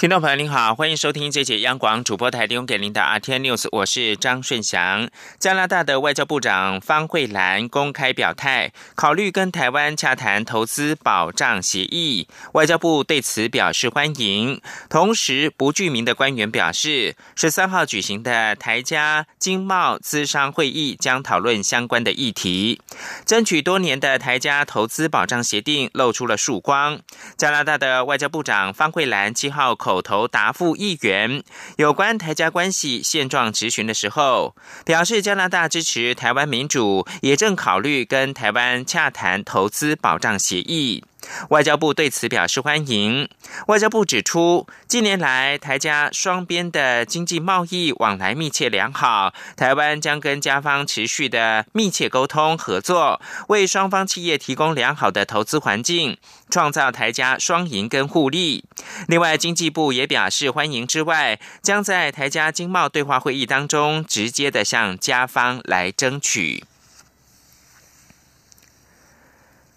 听众朋友您好，欢迎收听这节央广主播台提供给您的 RT News，我是张顺祥。加拿大的外交部长方慧兰公开表态，考虑跟台湾洽谈投资保障协议。外交部对此表示欢迎。同时，不具名的官员表示，十三号举行的台加经贸资商会议将讨论相关的议题。争取多年的台加投资保障协定露出了曙光。加拿大的外交部长方慧兰七号口。口头答复议员有关台加关系现状质询的时候，表示加拿大支持台湾民主，也正考虑跟台湾洽谈投资保障协议。外交部对此表示欢迎。外交部指出，近年来台加双边的经济贸易往来密切良好，台湾将跟加方持续的密切沟通合作，为双方企业提供良好的投资环境，创造台加双赢跟互利。另外，经济部也表示欢迎之外，将在台加经贸对话会议当中直接的向加方来争取。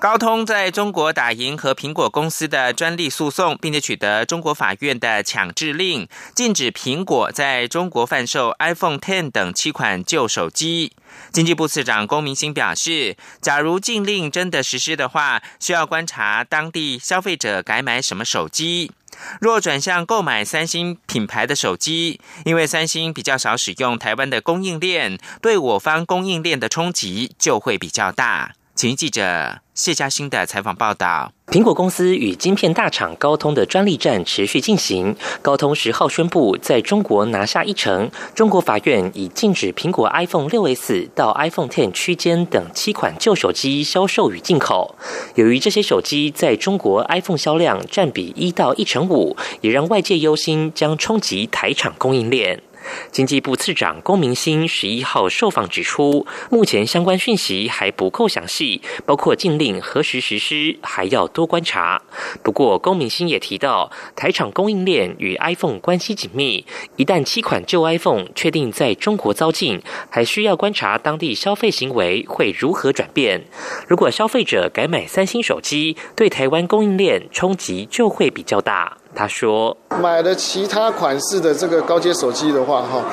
高通在中国打赢和苹果公司的专利诉讼，并且取得中国法院的强制令，禁止苹果在中国贩售 iPhone Ten 等七款旧手机。经济部次长龚明鑫表示，假如禁令真的实施的话，需要观察当地消费者改买什么手机。若转向购买三星品牌的手机，因为三星比较少使用台湾的供应链，对我方供应链的冲击就会比较大。请记者。谢嘉欣的采访报道：苹果公司与晶片大厂高通的专利战持续进行。高通十号宣布在中国拿下一成，中国法院已禁止苹果 iPhone 六 S 到 iPhone Ten 区间等七款旧手机销售与进口。由于这些手机在中国 iPhone 销量占比一到一成五，也让外界忧心将冲击台厂供应链。经济部次长龚明鑫十一号受访指出，目前相关讯息还不够详细，包括禁令何时实施，还要多观察。不过，龚明鑫也提到，台厂供应链与 iPhone 关系紧密，一旦七款旧 iPhone 确定在中国遭禁，还需要观察当地消费行为会如何转变。如果消费者改买三星手机，对台湾供应链冲击就会比较大。他说：“买的其他款式的这个高阶手机的话，哈，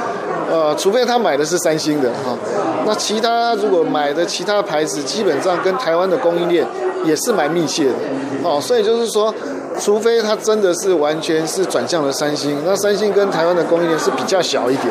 呃，除非他买的是三星的，哈，那其他如果买的其他牌子，基本上跟台湾的供应链也是蛮密切的，哦，所以就是说。”除非它真的是完全是转向了三星，那三星跟台湾的供应链是比较小一点，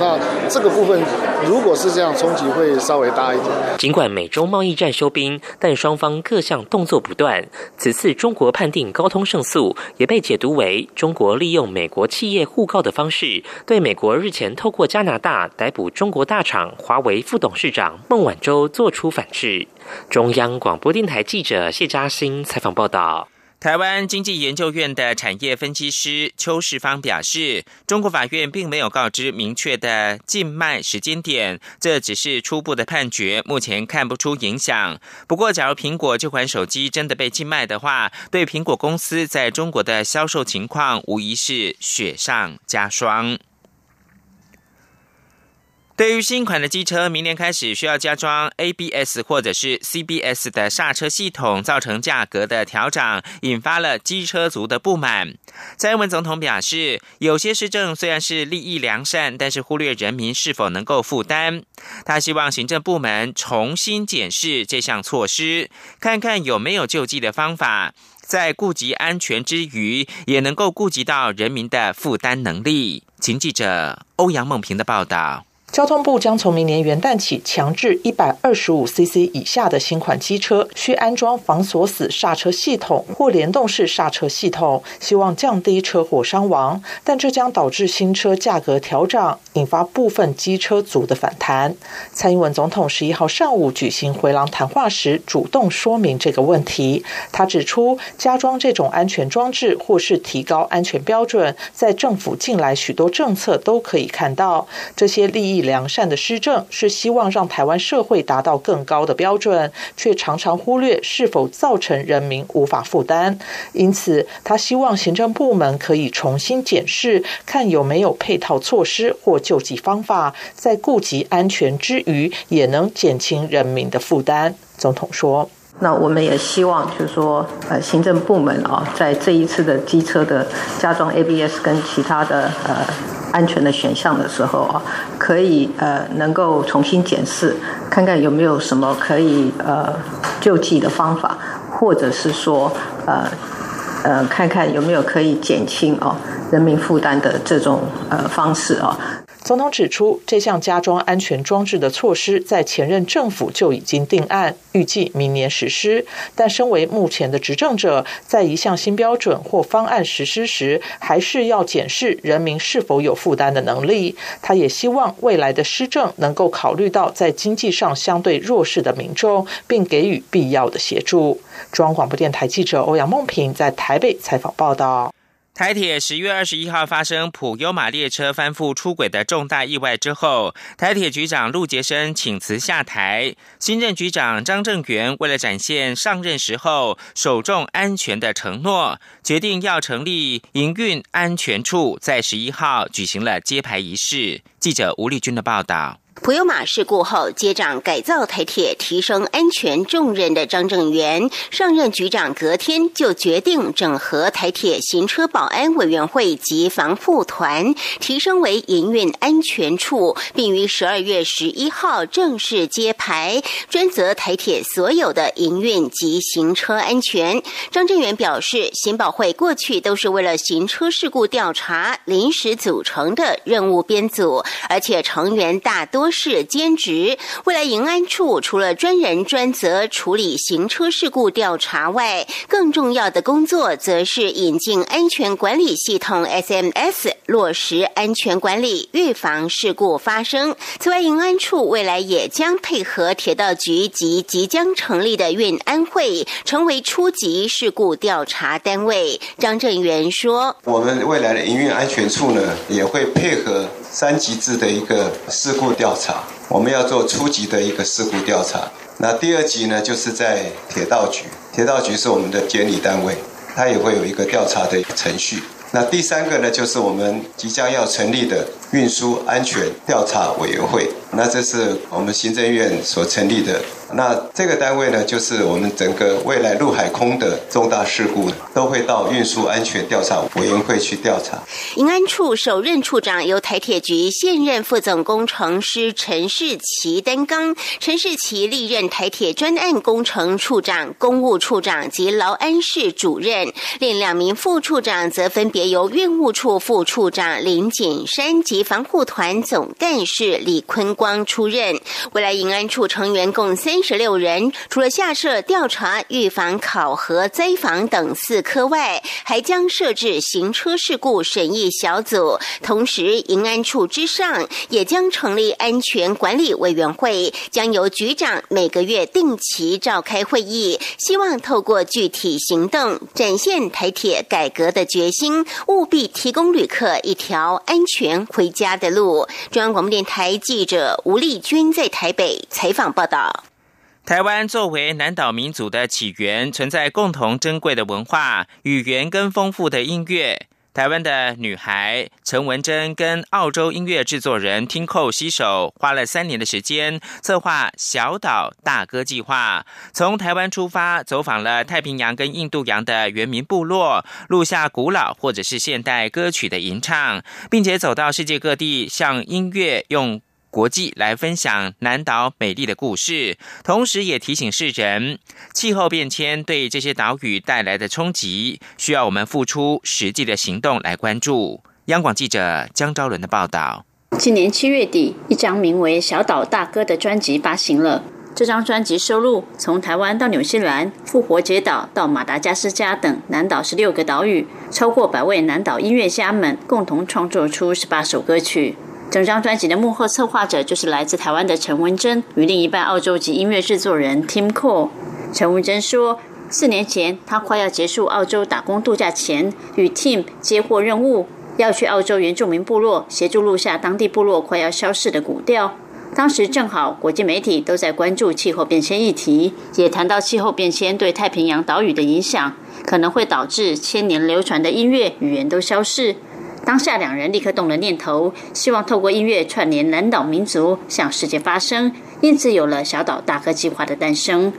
那这个部分如果是这样，冲击会稍微大一点。尽管美中贸易战休兵，但双方各项动作不断。此次中国判定高通胜诉，也被解读为中国利用美国企业互告的方式，对美国日前透过加拿大逮捕中国大厂华为副董事长孟晚舟做出反制。中央广播电台记者谢嘉欣采访报道。台湾经济研究院的产业分析师邱世芳表示，中国法院并没有告知明确的禁卖时间点，这只是初步的判决，目前看不出影响。不过，假如苹果这款手机真的被禁卖的话，对苹果公司在中国的销售情况无疑是雪上加霜。对于新款的机车，明年开始需要加装 ABS 或者是 CBS 的刹车系统，造成价格的调整，引发了机车族的不满。蔡英文总统表示，有些施政虽然是利益良善，但是忽略人民是否能够负担。他希望行政部门重新检视这项措施，看看有没有救济的方法，在顾及安全之余，也能够顾及到人民的负担能力。请记者欧阳梦平的报道。交通部将从明年元旦起，强制一百二十五 CC 以下的新款机车需安装防锁死刹车系统或联动式刹车系统，希望降低车祸伤亡。但这将导致新车价格调涨，引发部分机车族的反弹。蔡英文总统十一号上午举行回廊谈话时，主动说明这个问题。他指出，加装这种安全装置或是提高安全标准，在政府近来许多政策都可以看到，这些利益。良善的施政，是希望让台湾社会达到更高的标准，却常常忽略是否造成人民无法负担。因此，他希望行政部门可以重新检视，看有没有配套措施或救济方法，在顾及安全之余，也能减轻人民的负担。总统说。那我们也希望，就是说，呃，行政部门啊，在这一次的机车的加装 ABS 跟其他的呃安全的选项的时候啊，可以呃能够重新检视，看看有没有什么可以呃救济的方法，或者是说呃呃看看有没有可以减轻哦人民负担的这种呃方式啊。总统指出，这项加装安全装置的措施在前任政府就已经定案，预计明年实施。但身为目前的执政者，在一项新标准或方案实施时，还是要检视人民是否有负担的能力。他也希望未来的施政能够考虑到在经济上相对弱势的民众，并给予必要的协助。中央广播电台记者欧阳梦平在台北采访报道。台铁十月二十一号发生普优马列车翻覆出轨的重大意外之后，台铁局长陆杰生请辞下台，新任局长张正元为了展现上任时候首重安全的承诺，决定要成立营运安全处，在十一号举行了揭牌仪式。记者吴丽君的报道。普悠马事故后接掌改造台铁、提升安全重任的张正元上任局长，隔天就决定整合台铁行车保安委员会及防护团，提升为营运安全处，并于十二月十一号正式揭牌，专责台铁所有的营运及行车安全。张正元表示，行保会过去都是为了行车事故调查临时组成的任务编组，而且成员大多。多是兼职。未来营安处除了专人专责处理行车事故调查外，更重要的工作则是引进安全管理系统 SMS，落实安全管理，预防事故发生。此外，营安处未来也将配合铁道局及即将成立的运安会，成为初级事故调查单位。张正元说：“我们未来的营运安全处呢，也会配合。”三级制的一个事故调调查，我们要做初级的一个事故调查。那第二级呢，就是在铁道局，铁道局是我们的监理单位，它也会有一个调查的程序。那第三个呢，就是我们即将要成立的运输安全调查委员会。那这是我们行政院所成立的。那这个单位呢，就是我们整个未来陆海空的重大事故，都会到运输安全调查委员会去调查。营安处首任处长由台铁局现任副总工程师陈世奇担纲，陈世奇历任台铁专案工程处长、公务处长及劳安室主任，另两名副处长则分别由运务处副处长林景山及防护团总干事李坤。光出任未来营安处成员共三十六人，除了下设调查、预防、考核、灾防等四科外，还将设置行车事故审议小组。同时，营安处之上也将成立安全管理委员会，将由局长每个月定期召开会议，希望透过具体行动展现台铁改革的决心，务必提供旅客一条安全回家的路。中央广播电台记者。吴丽君在台北采访报道：台湾作为南岛民族的起源，存在共同珍贵的文化、语言跟丰富的音乐。台湾的女孩陈文珍跟澳洲音乐制作人听寇携手，花了三年的时间策划“小岛大歌计划”，从台湾出发，走访了太平洋跟印度洋的原民部落，录下古老或者是现代歌曲的吟唱，并且走到世界各地，向音乐用。国际来分享南岛美丽的故事，同时也提醒世人，气候变迁对这些岛屿带来的冲击，需要我们付出实际的行动来关注。央广记者江昭伦的报道。今年七月底，一张名为《小岛大哥》的专辑发行了。这张专辑收录从台湾到纽西兰、复活节岛到马达加斯加等南岛十六个岛屿，超过百位南岛音乐家们共同创作出十八首歌曲。整张专辑的幕后策划者就是来自台湾的陈文珍与另一半澳洲籍音乐制作人 Tim Cole。陈文珍说，四年前他快要结束澳洲打工度假前，与 Tim 接获任务，要去澳洲原住民部落协助录下当地部落快要消逝的古调。当时正好国际媒体都在关注气候变迁议题，也谈到气候变迁对太平洋岛屿的影响，可能会导致千年流传的音乐语言都消逝。当下两人立刻动了念头，希望透过音乐串联南岛民族，向世界发声，因此有了小岛大哥计划的诞生。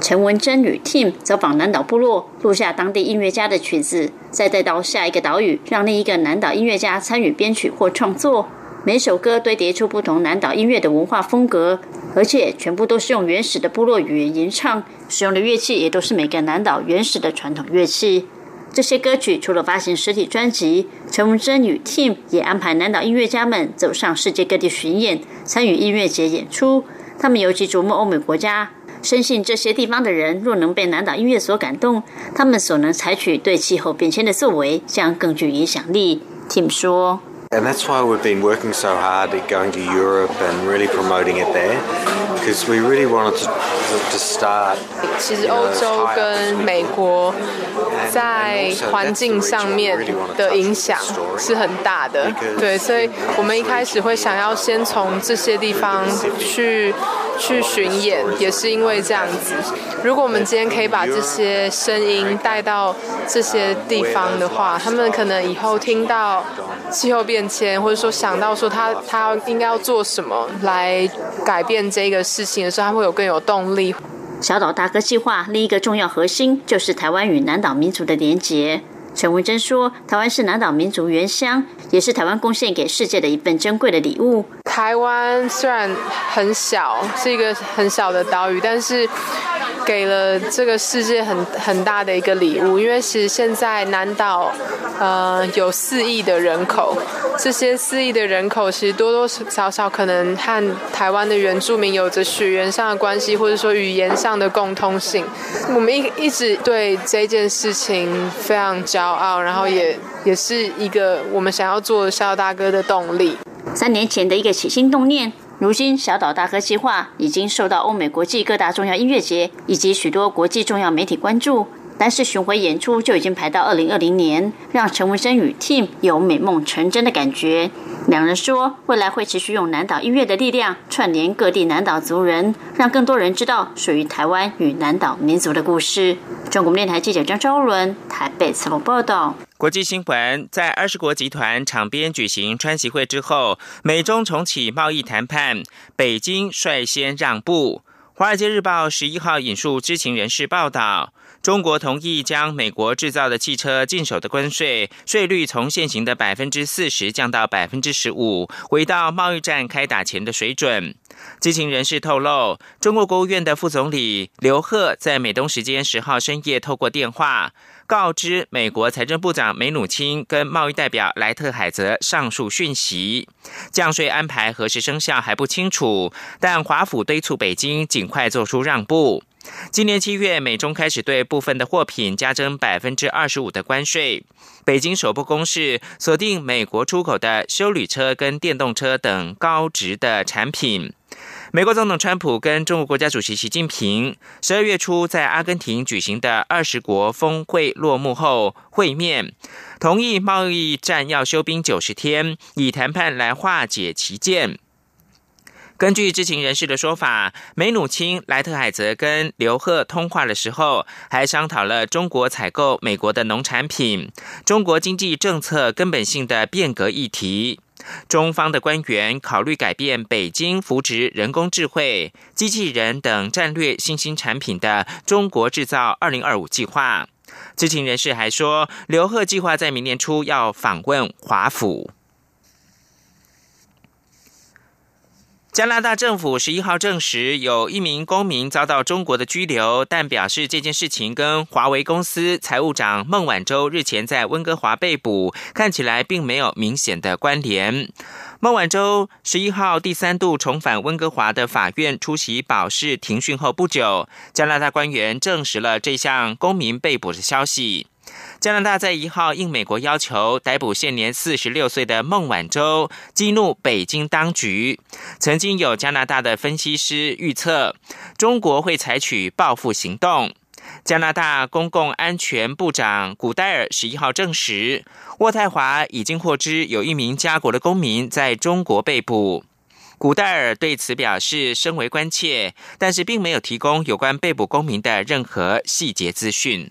陈文珍与 Tim 走访南岛部落，录下当地音乐家的曲子，再带到下一个岛屿，让另一个南岛音乐家参与编曲或创作。每首歌堆叠出不同南岛音乐的文化风格，而且全部都是用原始的部落语言吟唱，使用的乐器也都是每个南岛原始的传统乐器。这些歌曲除了发行实体专辑，陈文珍与 Team 也安排南岛音乐家们走上世界各地巡演，参与音乐节演出。他们尤其瞩目欧美国家，深信这些地方的人若能被南岛音乐所感动，他们所能采取对气候变迁的作为将更具影响力。Team 说。And that's why we've been working so hard at going to Europe and really promoting it there, because we really wanted to to start. 其实欧洲跟美国在环境上面的影响是很大的，对，所以我们一开始会想要先从这些地方去去巡演，也是因为这样子。如果我们今天可以把这些声音带到这些地方的话，他们可能以后听到气候变。迁或者说想到说他他应该要做什么来改变这个事情的时候，他会有更有动力。小岛大哥计划另一个重要核心就是台湾与南岛民族的连结。陈文珍说：“台湾是南岛民族原乡，也是台湾贡献给世界的一份珍贵的礼物。台湾虽然很小，是一个很小的岛屿，但是。”给了这个世界很很大的一个礼物，因为其实现在南岛，呃，有四亿的人口，这些四亿的人口其实多多少少可能和台湾的原住民有着血缘上的关系，或者说语言上的共通性。我们一一直对这件事情非常骄傲，然后也也是一个我们想要做肖大哥的动力。三年前的一个起心动念。如今，小岛大哥计划已经受到欧美国际各大重要音乐节以及许多国际重要媒体关注。单是巡回演出就已经排到二零二零年，让陈文生与 Team 有美梦成真的感觉。两人说，未来会持续用南岛音乐的力量串联各地南岛族人，让更多人知道属于台湾与南岛民族的故事。中国电台记者张昭伦台北采访报道。国际新闻：在二十国集团场边举行川习会之后，美中重启贸易谈判，北京率先让步。《华尔街日报》十一号引述知情人士报道，中国同意将美国制造的汽车进手的关税税率从现行的百分之四十降到百分之十五，回到贸易战开打前的水准。知情人士透露，中国国务院的副总理刘鹤在美东时间十号深夜透过电话。告知美国财政部长梅努钦跟贸易代表莱特海泽上述讯息，降税安排何时生效还不清楚，但华府敦促北京尽快做出让步。今年七月，美中开始对部分的货品加征百分之二十五的关税，北京首部公示锁定美国出口的修旅车跟电动车等高值的产品。美国总统川普跟中国国家主席习近平十二月初在阿根廷举行的二十国峰会落幕后会面，同意贸易战要休兵九十天，以谈判来化解歧见。根据知情人士的说法，梅努钦、莱特海泽跟刘鹤通话的时候，还商讨了中国采购美国的农产品、中国经济政策根本性的变革议题。中方的官员考虑改变北京扶植人工智慧、机器人等战略新兴产品的“中国制造二零二五”计划。知情人士还说，刘鹤计划在明年初要访问华府。加拿大政府十一号证实，有一名公民遭到中国的拘留，但表示这件事情跟华为公司财务长孟晚舟日前在温哥华被捕看起来并没有明显的关联。孟晚舟十一号第三度重返温哥华的法院出席保释庭讯后不久，加拿大官员证实了这项公民被捕的消息。加拿大在一号应美国要求逮捕现年四十六岁的孟晚舟，激怒北京当局。曾经有加拿大的分析师预测，中国会采取报复行动。加拿大公共安全部长古戴尔十一号证实，渥太华已经获知有一名加国的公民在中国被捕。古戴尔对此表示深为关切，但是并没有提供有关被捕公民的任何细节资讯。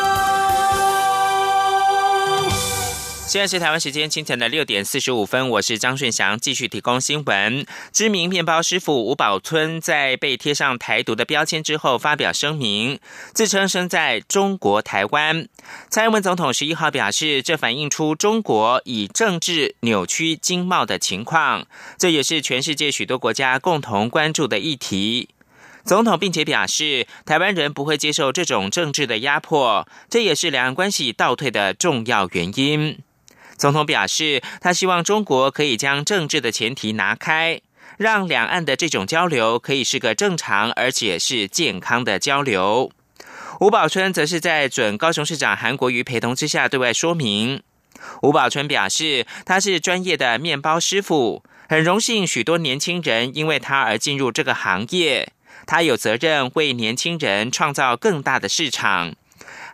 现在是台湾时间清晨的六点四十五分，我是张顺祥，继续提供新闻。知名面包师傅吴宝春在被贴上台独的标签之后，发表声明，自称生在中国台湾。蔡英文总统十一号表示，这反映出中国以政治扭曲经贸的情况，这也是全世界许多国家共同关注的议题。总统并且表示，台湾人不会接受这种政治的压迫，这也是两岸关系倒退的重要原因。总统表示，他希望中国可以将政治的前提拿开，让两岸的这种交流可以是个正常而且是健康的交流。吴宝春则是在准高雄市长韩国瑜陪同之下对外说明。吴宝春表示，他是专业的面包师傅，很荣幸许多年轻人因为他而进入这个行业，他有责任为年轻人创造更大的市场。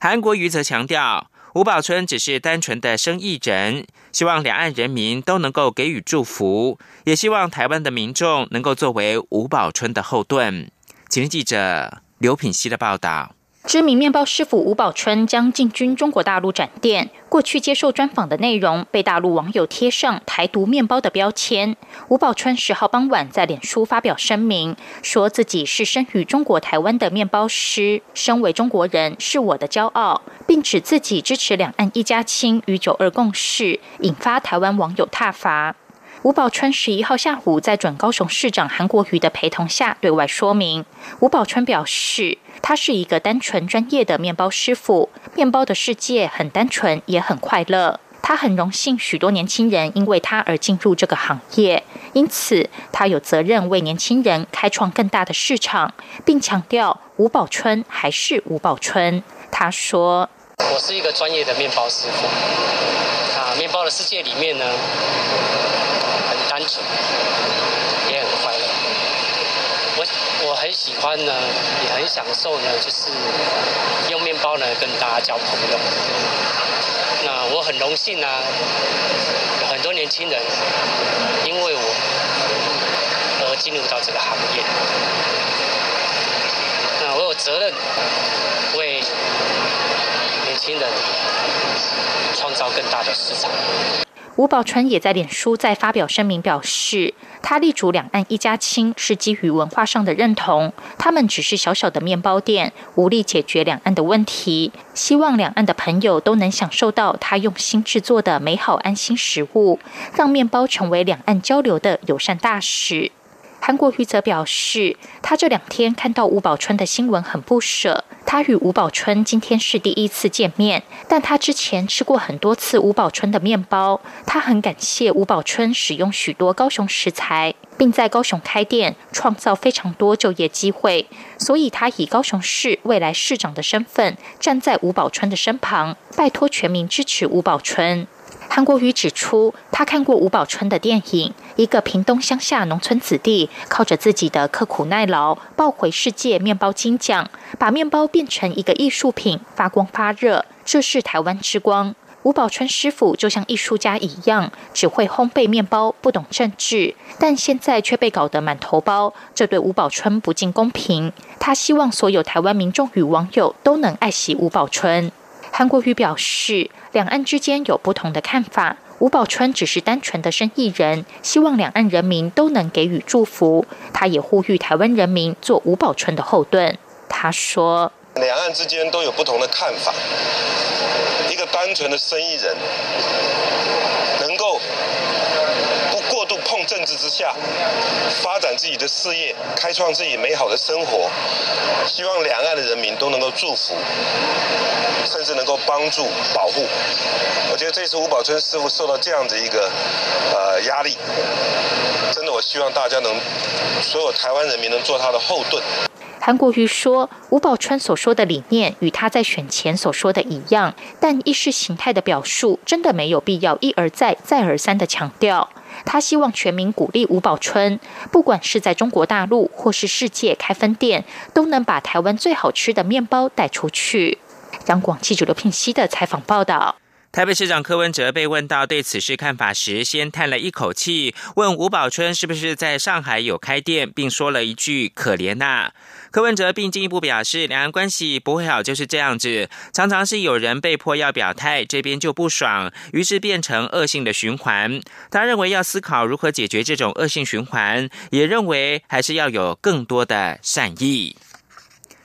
韩国瑜则强调。吴宝春只是单纯的生意人，希望两岸人民都能够给予祝福，也希望台湾的民众能够作为吴宝春的后盾。请听记者刘品熙的报道。知名面包师傅吴宝春将进军中国大陆展店。过去接受专访的内容被大陆网友贴上“台独面包”的标签。吴宝春十号傍晚在脸书发表声明，说自己是生于中国台湾的面包师，身为中国人是我的骄傲，并指自己支持两岸一家亲与九二共识，引发台湾网友挞伐。吴宝春十一号下午在准高雄市长韩国瑜的陪同下对外说明。吴宝春表示，他是一个单纯专业的面包师傅，面包的世界很单纯也很快乐。他很荣幸许多年轻人因为他而进入这个行业，因此他有责任为年轻人开创更大的市场，并强调吴宝春还是吴宝春。他说：“我是一个专业的面包师傅，啊，面包的世界里面呢很。”单纯，也很快乐。我我很喜欢呢，也很享受呢，就是用面包呢跟大家交朋友。那我很荣幸呢，有很多年轻人因为我而进入到这个行业。那我有责任为年轻人创造更大的市场。吴宝春也在脸书再发表声明，表示他力主两岸一家亲是基于文化上的认同，他们只是小小的面包店，无力解决两岸的问题，希望两岸的朋友都能享受到他用心制作的美好安心食物，让面包成为两岸交流的友善大使。韩国瑜则表示，他这两天看到吴宝春的新闻很不舍。他与吴宝春今天是第一次见面，但他之前吃过很多次吴宝春的面包。他很感谢吴宝春使用许多高雄食材，并在高雄开店，创造非常多就业机会。所以他以高雄市未来市长的身份，站在吴宝春的身旁，拜托全民支持吴宝春。韩国瑜指出，他看过吴宝春的电影，一个屏东乡下农村子弟，靠着自己的刻苦耐劳，抱回世界面包金奖，把面包变成一个艺术品，发光发热，这是台湾之光。吴宝春师傅就像艺术家一样，只会烘焙面包，不懂政治，但现在却被搞得满头包，这对吴宝春不尽公平。他希望所有台湾民众与网友都能爱惜吴宝春。韩国瑜表示，两岸之间有不同的看法。吴宝春只是单纯的生意人，希望两岸人民都能给予祝福。他也呼吁台湾人民做吴宝春的后盾。他说：“两岸之间都有不同的看法，一个单纯的生意人。”政治之下，发展自己的事业，开创自己美好的生活，希望两岸的人民都能够祝福，甚至能够帮助保护。我觉得这次吴宝春师傅受到这样的一个呃压力，真的，我希望大家能，所有台湾人民能做他的后盾。韩国瑜说，吴宝春所说的理念与他在选前所说的一样，但意识形态的表述真的没有必要一而再、再而三的强调。他希望全民鼓励吴宝春，不管是在中国大陆或是世界开分店，都能把台湾最好吃的面包带出去。央广记者刘聘熙的采访报道。台北市长柯文哲被问到对此事看法时，先叹了一口气，问吴宝春是不是在上海有开店，并说了一句“可怜呐”。柯文哲并进一步表示，两岸关系不会好就是这样子，常常是有人被迫要表态，这边就不爽，于是变成恶性的循环。他认为要思考如何解决这种恶性循环，也认为还是要有更多的善意。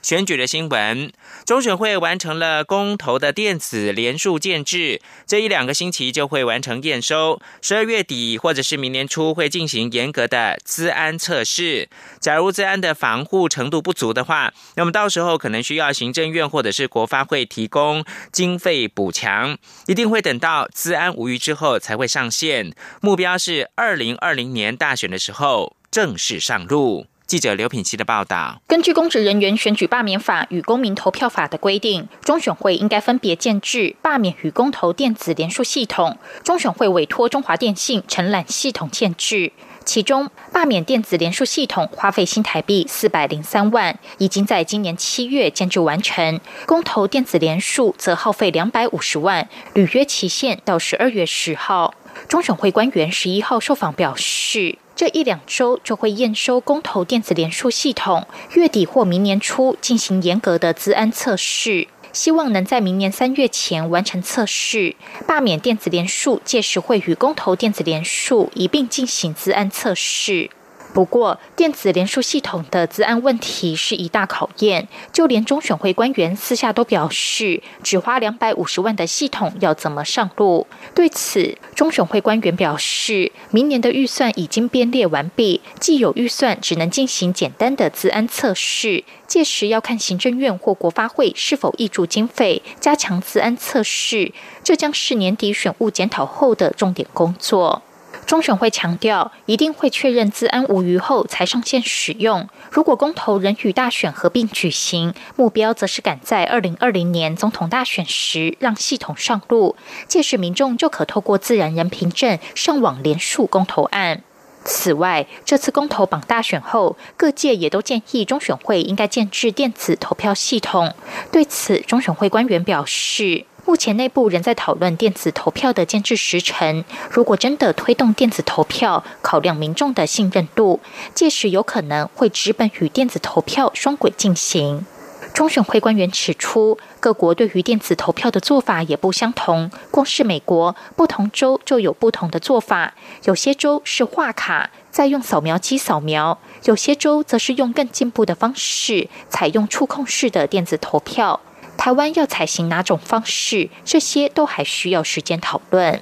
选举的新闻，中选会完成了公投的电子联数建制，这一两个星期就会完成验收。十二月底或者是明年初会进行严格的资安测试。假如资安的防护程度不足的话，那么到时候可能需要行政院或者是国发会提供经费补强，一定会等到资安无虞之后才会上线。目标是二零二零年大选的时候正式上路。记者刘品希的报道：根据公职人员选举罢免法与公民投票法的规定，中选会应该分别建制罢免与公投电子联署系统。中选会委托中华电信承揽系统建制，其中罢免电子联署系统花费新台币四百零三万，已经在今年七月建制完成；公投电子联署则耗费两百五十万，履约期限到十二月十号。中选会官员十一号受访表示。这一两周就会验收公投电子联署系统，月底或明年初进行严格的资安测试，希望能在明年三月前完成测试。罢免电子联署届时会与公投电子联署一并进行资安测试。不过，电子联署系统的资安问题是一大考验，就连中选会官员私下都表示，只花两百五十万的系统要怎么上路？对此，中选会官员表示，明年的预算已经编列完毕，既有预算只能进行简单的资安测试，届时要看行政院或国发会是否挹注经费加强资安测试，这将是年底选务检讨后的重点工作。中选会强调，一定会确认资安无虞后才上线使用。如果公投仍与大选合并举行，目标则是赶在二零二零年总统大选时让系统上路，届时民众就可透过自然人凭证上网连署公投案。此外，这次公投榜大选后，各界也都建议中选会应该建置电子投票系统。对此，中选会官员表示。目前内部仍在讨论电子投票的建制时程。如果真的推动电子投票，考量民众的信任度，届时有可能会直本与电子投票双轨进行。中选会官员指出，各国对于电子投票的做法也不相同。光是美国，不同州就有不同的做法。有些州是画卡，再用扫描机扫描；有些州则是用更进步的方式，采用触控式的电子投票。台湾要采行哪种方式？这些都还需要时间讨论。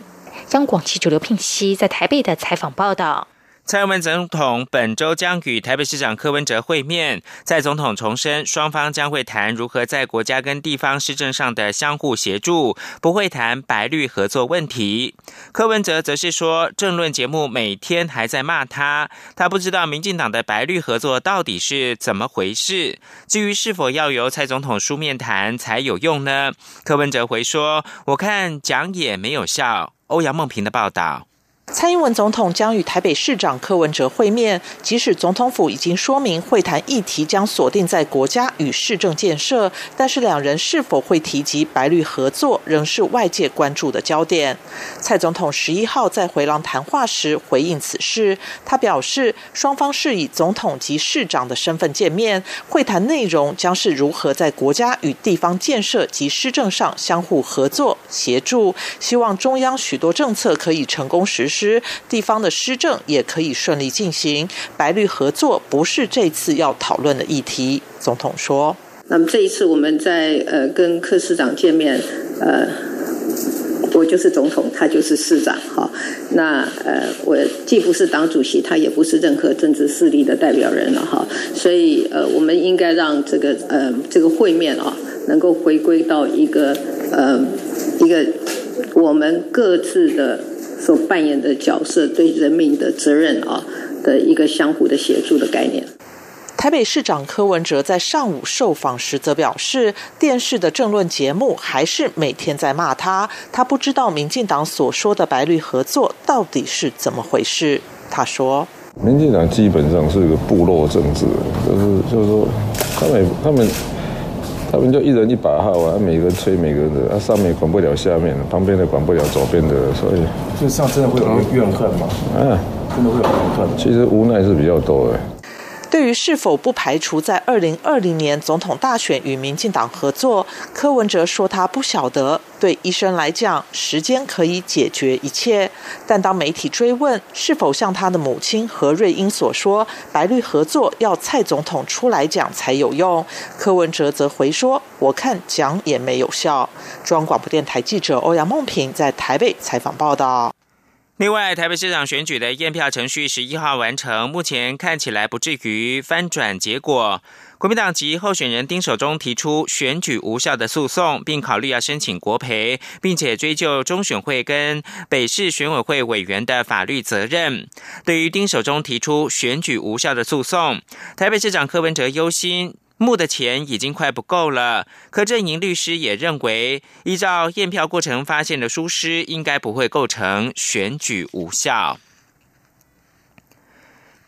央广记者刘聘熙在台北的采访报道。蔡英文总统本周将与台北市长柯文哲会面，在总统重申双方将会谈如何在国家跟地方施政上的相互协助，不会谈白绿合作问题。柯文哲则是说，政论节目每天还在骂他，他不知道民进党的白绿合作到底是怎么回事。至于是否要由蔡总统书面谈才有用呢？柯文哲回说，我看讲也没有效。欧阳梦平的报道。蔡英文总统将与台北市长柯文哲会面，即使总统府已经说明会谈议题将锁定在国家与市政建设，但是两人是否会提及白绿合作，仍是外界关注的焦点。蔡总统十一号在回廊谈话时回应此事，他表示，双方是以总统及市长的身份见面，会谈内容将是如何在国家与地方建设及施政上相互合作协助，希望中央许多政策可以成功实施施。地方的施政也可以顺利进行，白绿合作不是这次要讨论的议题。总统说：“那么这一次我们在呃跟柯市长见面，呃，我就是总统，他就是市长，哈。那呃，我既不是党主席，他也不是任何政治势力的代表人了，哈。所以呃，我们应该让这个呃这个会面啊，能够回归到一个呃一个我们各自的。”所扮演的角色，对人民的责任啊的一个相互的协助的概念。台北市长柯文哲在上午受访时则表示，电视的政论节目还是每天在骂他，他不知道民进党所说的白绿合作到底是怎么回事。他说：“民进党基本上是一个部落政治，就是就是说，他们他们。”他们就一人一把号啊，每个人吹每个人的，啊上面管不了下面，旁边的管不了左边的，所以就上真的会有怨恨吗？嗯，真的会有怨恨。其实无奈是比较多的。对于是否不排除在二零二零年总统大选与民进党合作，柯文哲说他不晓得。对医生来讲，时间可以解决一切。但当媒体追问是否像他的母亲何瑞英所说，白绿合作要蔡总统出来讲才有用，柯文哲则回说：“我看讲也没有效。”中央广播电台记者欧阳梦平在台北采访报道。另外，台北市长选举的验票程序十一号完成，目前看起来不至于翻转结果。国民党籍候选人丁守中提出选举无效的诉讼，并考虑要申请国赔，并且追究中选会跟北市选委会委员的法律责任。对于丁守中提出选举无效的诉讼，台北市长柯文哲忧心。募的钱已经快不够了，柯震营律师也认为，依照验票过程发现的疏失，应该不会构成选举无效。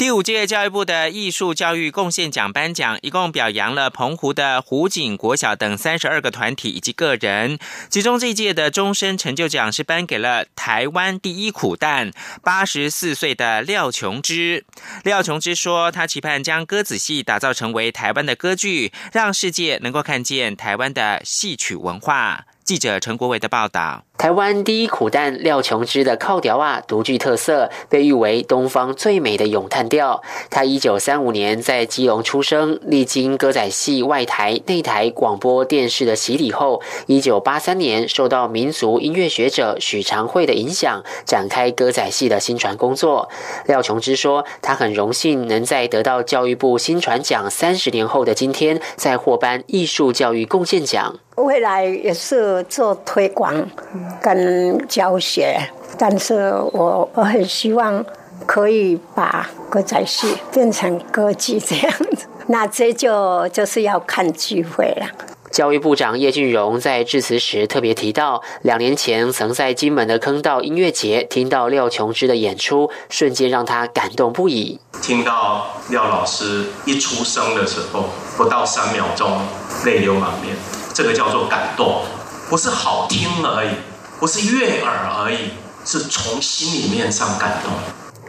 第五届教育部的艺术教育贡献奖颁奖，一共表扬了澎湖的湖景国小等三十二个团体以及个人。其中这一届的终身成就奖是颁给了台湾第一苦旦，八十四岁的廖琼之。廖琼之说，他期盼将歌子戏打造成为台湾的歌剧，让世界能够看见台湾的戏曲文化。记者陈国伟的报道。台湾第一苦旦廖琼之的靠调啊，独具特色，被誉为东方最美的咏叹调。他一九三五年在基隆出生，历经歌仔戏外台、内台广播电视的洗礼后，一九八三年受到民族音乐学者许长惠的影响，展开歌仔戏的新传工作。廖琼之说，他很荣幸能在得到教育部新传奖三十年后的今天，再获颁艺术教育贡献奖。未来也是做推广跟教学，但是我我很希望可以把歌仔戏变成歌剧这样子，那这就就是要看机会了。教育部长叶俊荣在致辞时特别提到，两年前曾在金门的坑道音乐节听到廖琼之的演出，瞬间让他感动不已。听到廖老师一出生的时候，不到三秒钟，泪流满面。这个叫做感动，不是好听而已，不是悦耳而已，是从心里面上感动。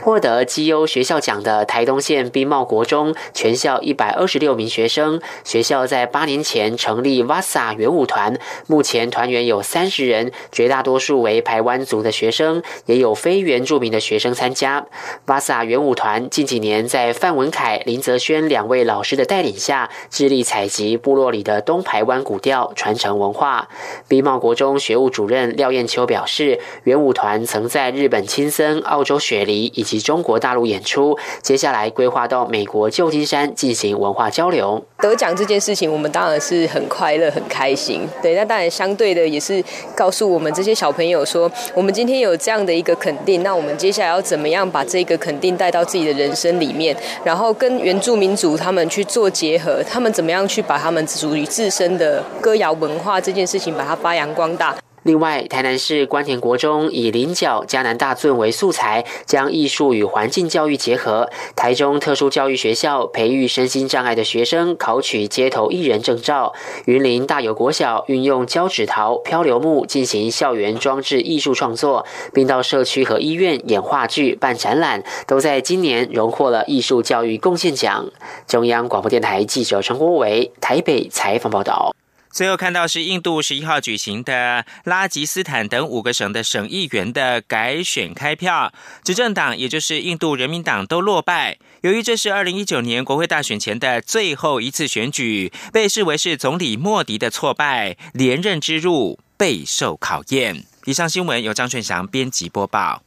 获得绩优学校奖的台东县兵茂国中全校一百二十六名学生，学校在八年前成立瓦萨元舞团，目前团员有三十人，绝大多数为台湾族的学生，也有非原住民的学生参加。瓦萨元舞团近几年在范文凯、林泽轩两位老师的带领下，致力采集部落里的东台湾古调，传承文化。兵茂国中学务主任廖燕秋表示，元舞团曾在日本青森、澳洲雪梨以及及中国大陆演出，接下来规划到美国旧金山进行文化交流。得奖这件事情，我们当然是很快乐、很开心。对，那当然相对的也是告诉我们这些小朋友说，我们今天有这样的一个肯定，那我们接下来要怎么样把这个肯定带到自己的人生里面，然后跟原住民族他们去做结合，他们怎么样去把他们属于自身的歌谣文化这件事情把它发扬光大。另外，台南市关田国中以菱角迦南大圳为素材，将艺术与环境教育结合。台中特殊教育学校培育身心障碍的学生，考取街头艺人证照。云林大有国小运用胶纸陶、漂流木进行校园装置艺术创作，并到社区和医院演话剧、办展览，都在今年荣获了艺术教育贡献奖。中央广播电台记者陈国伟台北采访报道。最后看到是印度十一号举行的拉吉斯坦等五个省的省议员的改选开票，执政党也就是印度人民党都落败。由于这是二零一九年国会大选前的最后一次选举，被视为是总理莫迪的挫败，连任之路备受考验。以上新闻由张顺祥编辑播报。